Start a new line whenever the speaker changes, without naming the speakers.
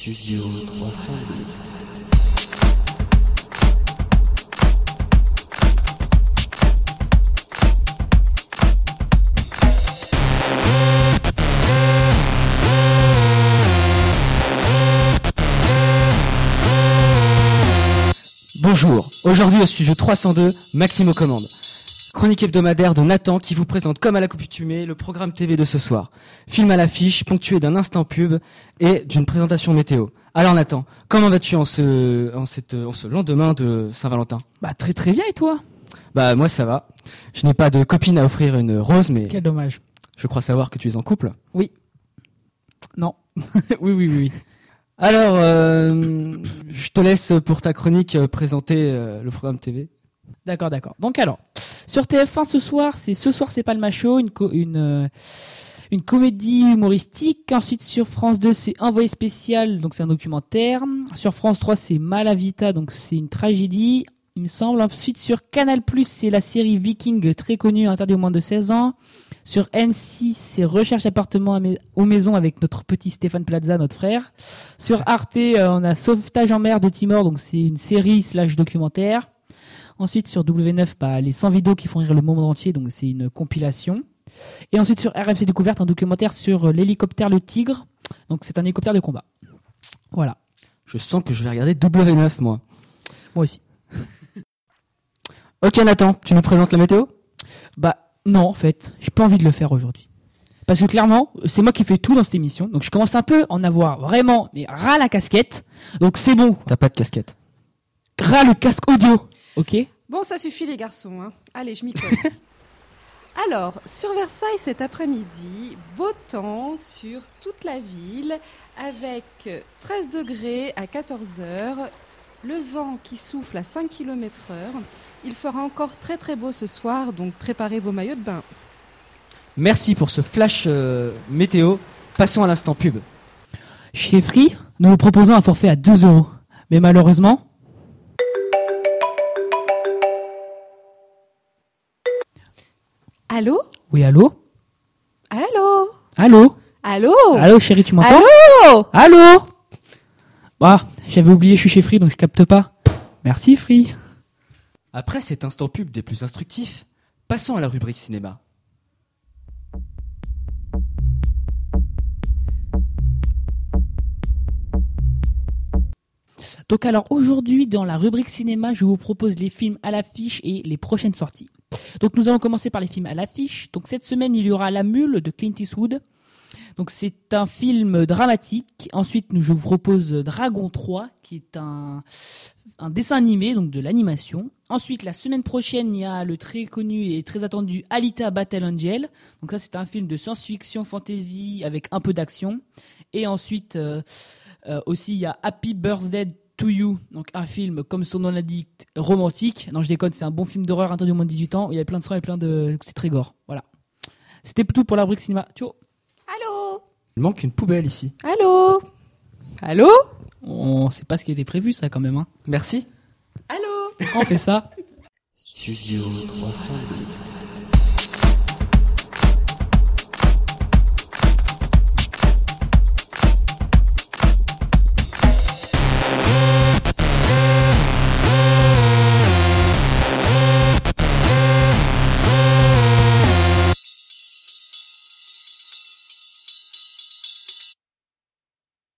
Studio 308.
Bonjour, aujourd'hui au studio 302, Maxime aux commandes. Chronique hebdomadaire de Nathan qui vous présente comme à l'accoutumée le programme TV de ce soir. Film à l'affiche, ponctué d'un instant pub et d'une présentation météo. Alors Nathan, comment vas-tu en ce, en, cette, en ce lendemain de Saint-Valentin?
Bah très très bien et toi?
Bah moi ça va. Je n'ai pas de copine à offrir une rose mais
Quel dommage.
je crois savoir que tu es en couple.
Non. oui oui oui.
Alors, euh, je te laisse pour ta chronique euh, présenter euh, le programme TV.
D'accord d'accord. Donc alors, sur TF1 ce soir, c'est ce soir c'est pas le macho, une une euh, une comédie humoristique. Ensuite sur France 2, c'est Envoyé spécial, donc c'est un documentaire. Sur France 3, c'est Malavita, donc c'est une tragédie, il me semble. Ensuite sur Canal+, c'est la série Viking très connue, interdit aux moins de 16 ans. Sur M6, c'est Recherche appartement aux maisons avec notre petit Stéphane Plaza, notre frère. Sur Arte, euh, on a Sauvetage en mer de Timor, donc c'est une série slash documentaire. Ensuite sur W9, bah, les 100 vidéos qui font rire le monde entier, donc c'est une compilation. Et ensuite sur RMC Découverte, un documentaire sur euh, l'hélicoptère Le Tigre, donc c'est un hélicoptère de combat. Voilà,
Je sens que je vais regarder W9 moi.
moi aussi.
Ok Nathan, tu nous présentes la météo?
Bah non, en fait, j'ai pas envie de le faire aujourd'hui. Parce que clairement, c'est moi qui fais tout dans cette émission, donc je commence un peu à en avoir vraiment, mais ras la casquette. Donc c'est bon,
T'as pas de casquette?
ras le casque audio, ok
Bon, ça suffit les garçons. hein. Allez, je m'y colle. Alors, sur Versailles cet après-midi, beau temps sur toute la ville, avec 13 degrés à 14 heures, le vent qui souffle à 5 km heure. Il fera encore très très beau ce soir, donc préparez vos maillots de bain.
Merci pour ce flash euh, météo. Passons à l'instant pub.
Chez Free, nous vous proposons un forfait à 2 euros. Mais malheureusement...
Allô?
Oui, allô?
Allô?
Allô?
Allô?
Allô chérie, tu m'entends?
Allô?
Allô? Bah, j'avais oublié, je suis chez Free, donc je capte pas. Merci Free.
Après cet instant pub des plus instructifs, passons à la rubrique cinéma.
Donc alors aujourd'hui dans la rubrique cinéma, je vous propose les films à l'affiche et les prochaines sorties. Donc nous allons commencer par les films à l'affiche. Donc cette semaine, il y aura La Mule de Clint Eastwood. Donc c'est un film dramatique. Ensuite, je vous propose Dragon 3 qui est un un dessin animé donc de l'animation. Ensuite, la semaine prochaine, il y a le très connu et très attendu Alita Battle Angel. Donc ça c'est un film de science-fiction fantasy avec un peu d'action. Et ensuite euh, euh, aussi, il y a Happy Birthday to You, donc un film, comme son nom l'indique, romantique. Non, je déconne, c'est un bon film d'horreur interdit au moins de 18 ans. où Il y a plein de sang et plein de. C'est très gore. Voilà. C'était tout pour la rubrique cinéma. Ciao
Allô?
Il manque une poubelle ici.
Allô? Allô?
On sait pas ce qui était prévu, ça, quand même. Hein.
Merci.
Allô?
Pourquoi on fait ça?
Studio 308.